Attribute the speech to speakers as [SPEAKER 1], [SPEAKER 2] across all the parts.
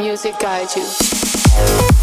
[SPEAKER 1] music guide you.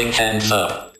[SPEAKER 2] fucking hands up.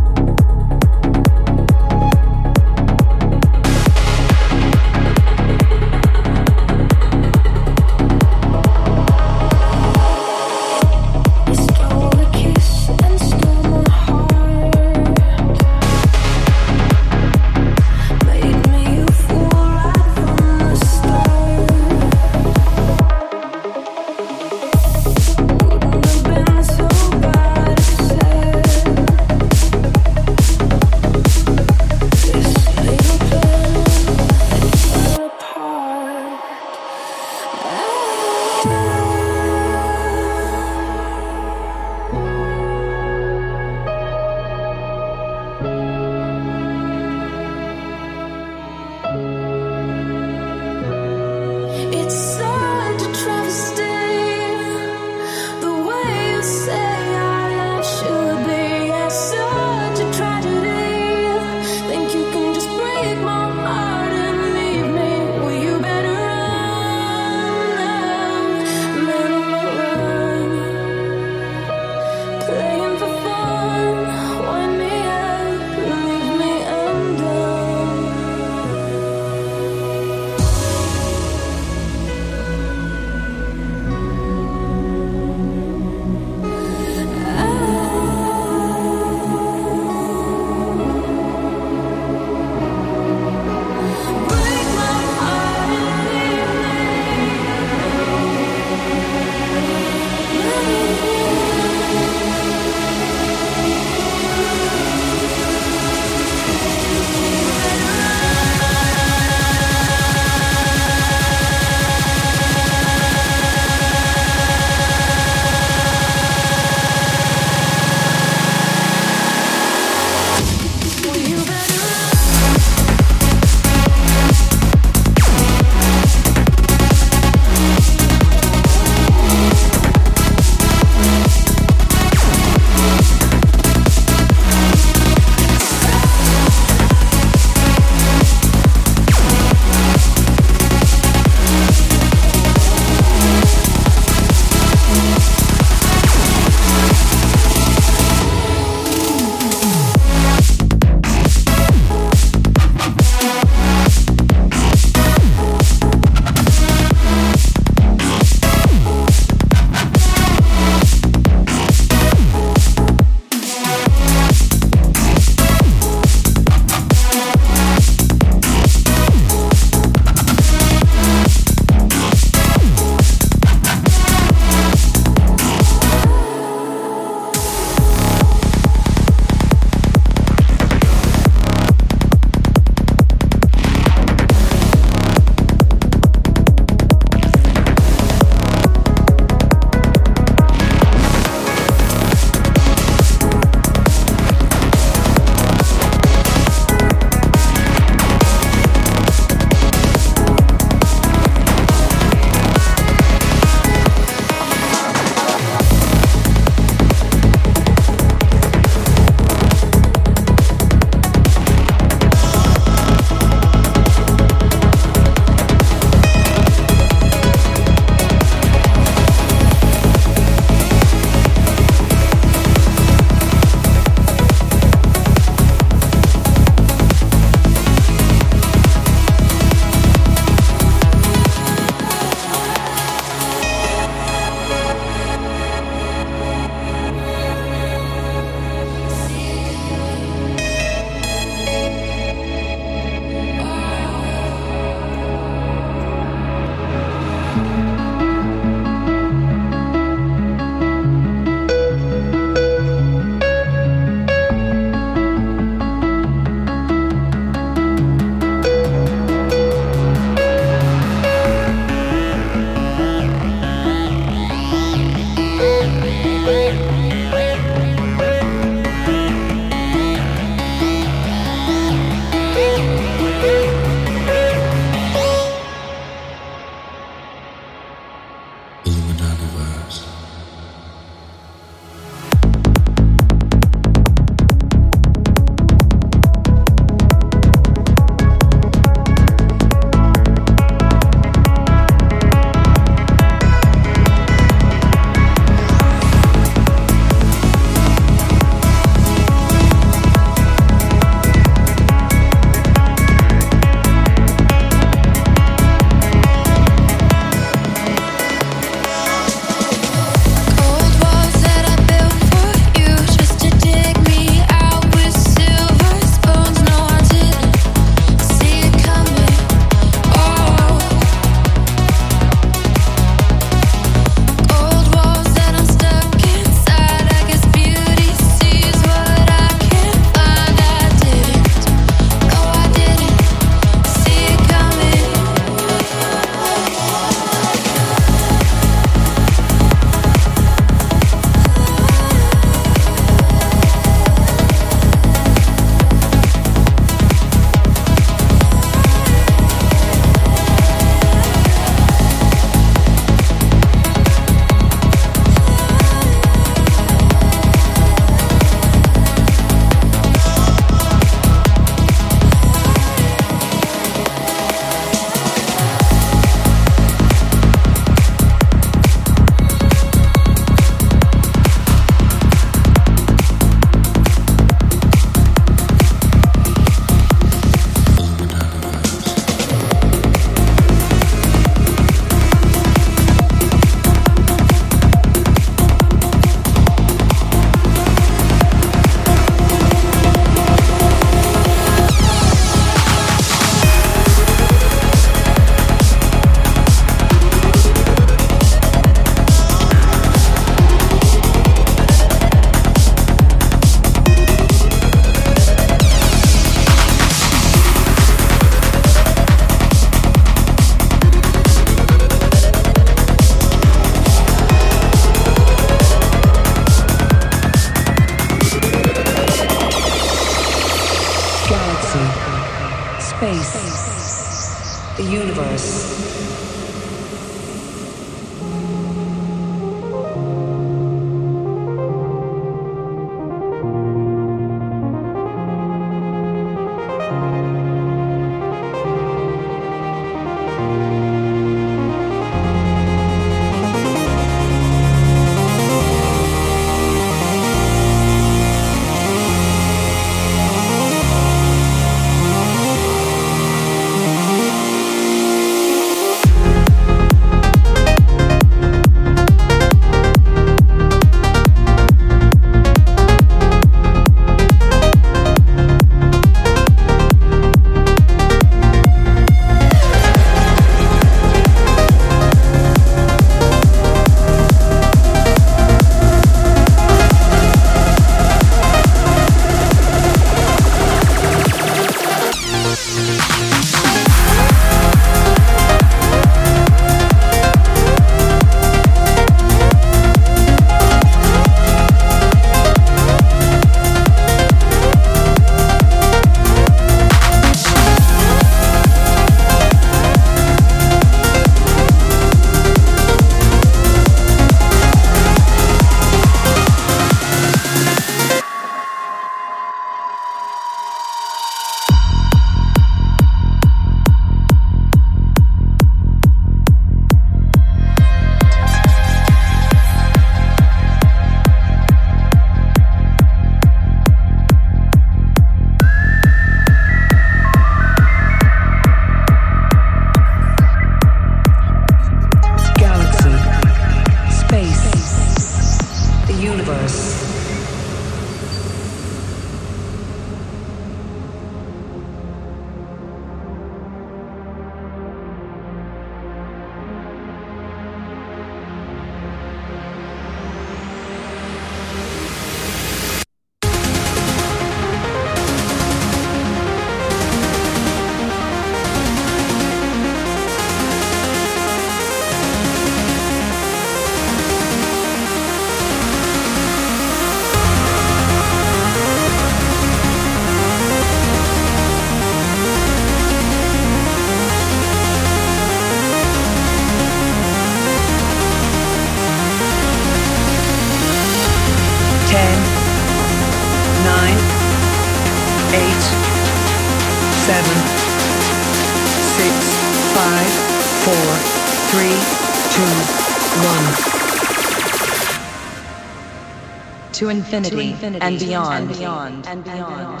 [SPEAKER 3] To infinity, to infinity and beyond, and beyond, and beyond.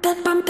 [SPEAKER 3] That bump,